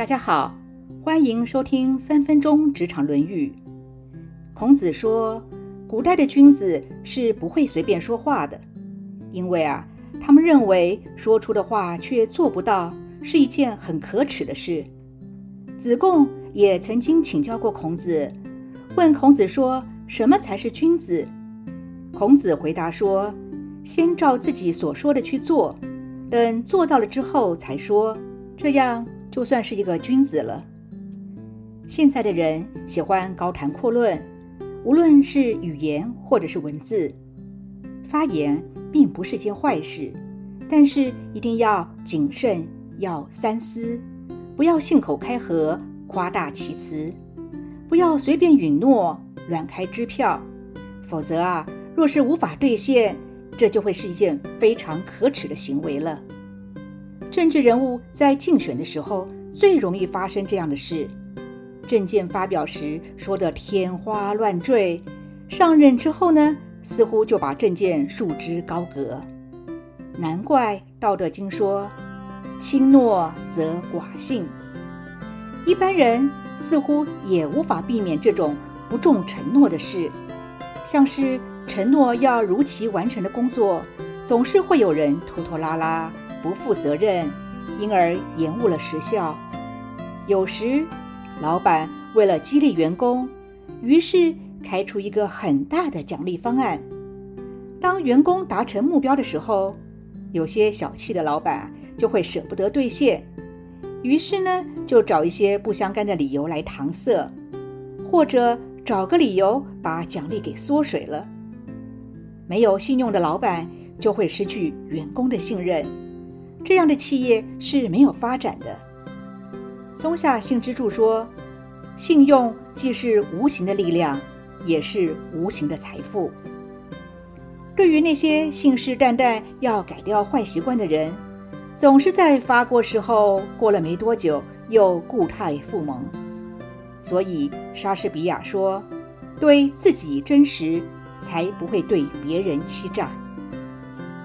大家好，欢迎收听三分钟职场论语。孔子说，古代的君子是不会随便说话的，因为啊，他们认为说出的话却做不到是一件很可耻的事。子贡也曾经请教过孔子，问孔子说，什么才是君子？孔子回答说，先照自己所说的去做，等做到了之后才说，这样。就算是一个君子了。现在的人喜欢高谈阔论，无论是语言或者是文字，发言并不是件坏事，但是一定要谨慎，要三思，不要信口开河、夸大其词，不要随便允诺、乱开支票，否则啊，若是无法兑现，这就会是一件非常可耻的行为了。政治人物在竞选的时候最容易发生这样的事，政见发表时说的天花乱坠，上任之后呢，似乎就把政见束之高阁。难怪《道德经》说：“轻诺则寡信。”一般人似乎也无法避免这种不重承诺的事，像是承诺要如期完成的工作，总是会有人拖拖拉拉。不负责任，因而延误了时效。有时，老板为了激励员工，于是开出一个很大的奖励方案。当员工达成目标的时候，有些小气的老板就会舍不得兑现，于是呢，就找一些不相干的理由来搪塞，或者找个理由把奖励给缩水了。没有信用的老板就会失去员工的信任。这样的企业是没有发展的。松下幸之助说：“信用既是无形的力量，也是无形的财富。”对于那些信誓旦旦要改掉坏习惯的人，总是在发过誓后，过了没多久又固态复萌。所以莎士比亚说：“对自己真实，才不会对别人欺诈。”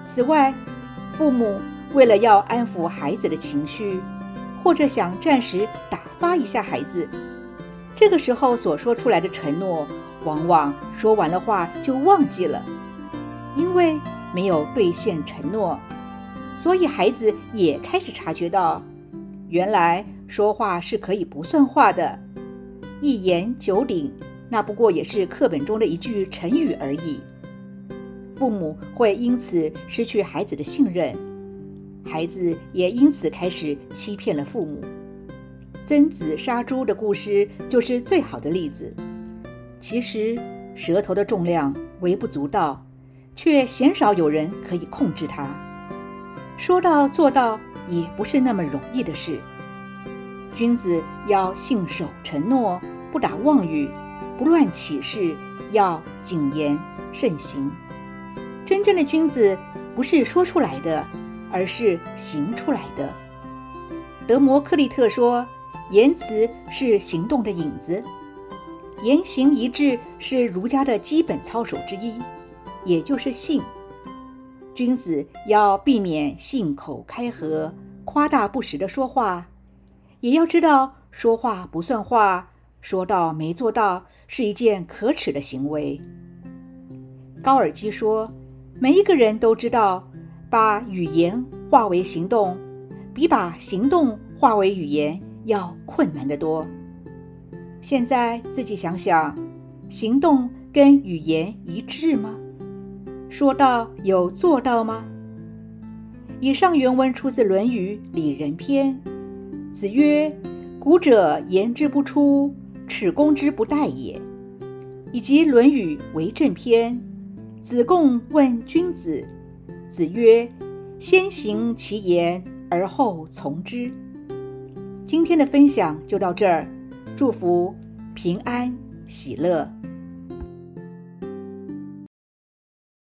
此外，父母。为了要安抚孩子的情绪，或者想暂时打发一下孩子，这个时候所说出来的承诺，往往说完了话就忘记了，因为没有兑现承诺，所以孩子也开始察觉到，原来说话是可以不算话的，一言九鼎，那不过也是课本中的一句成语而已。父母会因此失去孩子的信任。孩子也因此开始欺骗了父母。曾子杀猪的故事就是最好的例子。其实，舌头的重量微不足道，却鲜少有人可以控制它。说到做到也不是那么容易的事。君子要信守承诺，不打妄语，不乱起誓，要谨言慎行。真正的君子不是说出来的。而是行出来的。德摩克利特说：“言辞是行动的影子，言行一致是儒家的基本操守之一，也就是信。君子要避免信口开河、夸大不实的说话，也要知道说话不算话，说到没做到是一件可耻的行为。”高尔基说：“每一个人都知道。”把语言化为行动，比把行动化为语言要困难得多。现在自己想想，行动跟语言一致吗？说到有做到吗？以上原文出自《论语·里仁篇》。子曰：“古者言之不出，耻攻之不殆也。”以及《论语·为政篇》。子贡问君子。子曰：“先行其言，而后从之。”今天的分享就到这儿，祝福平安喜乐。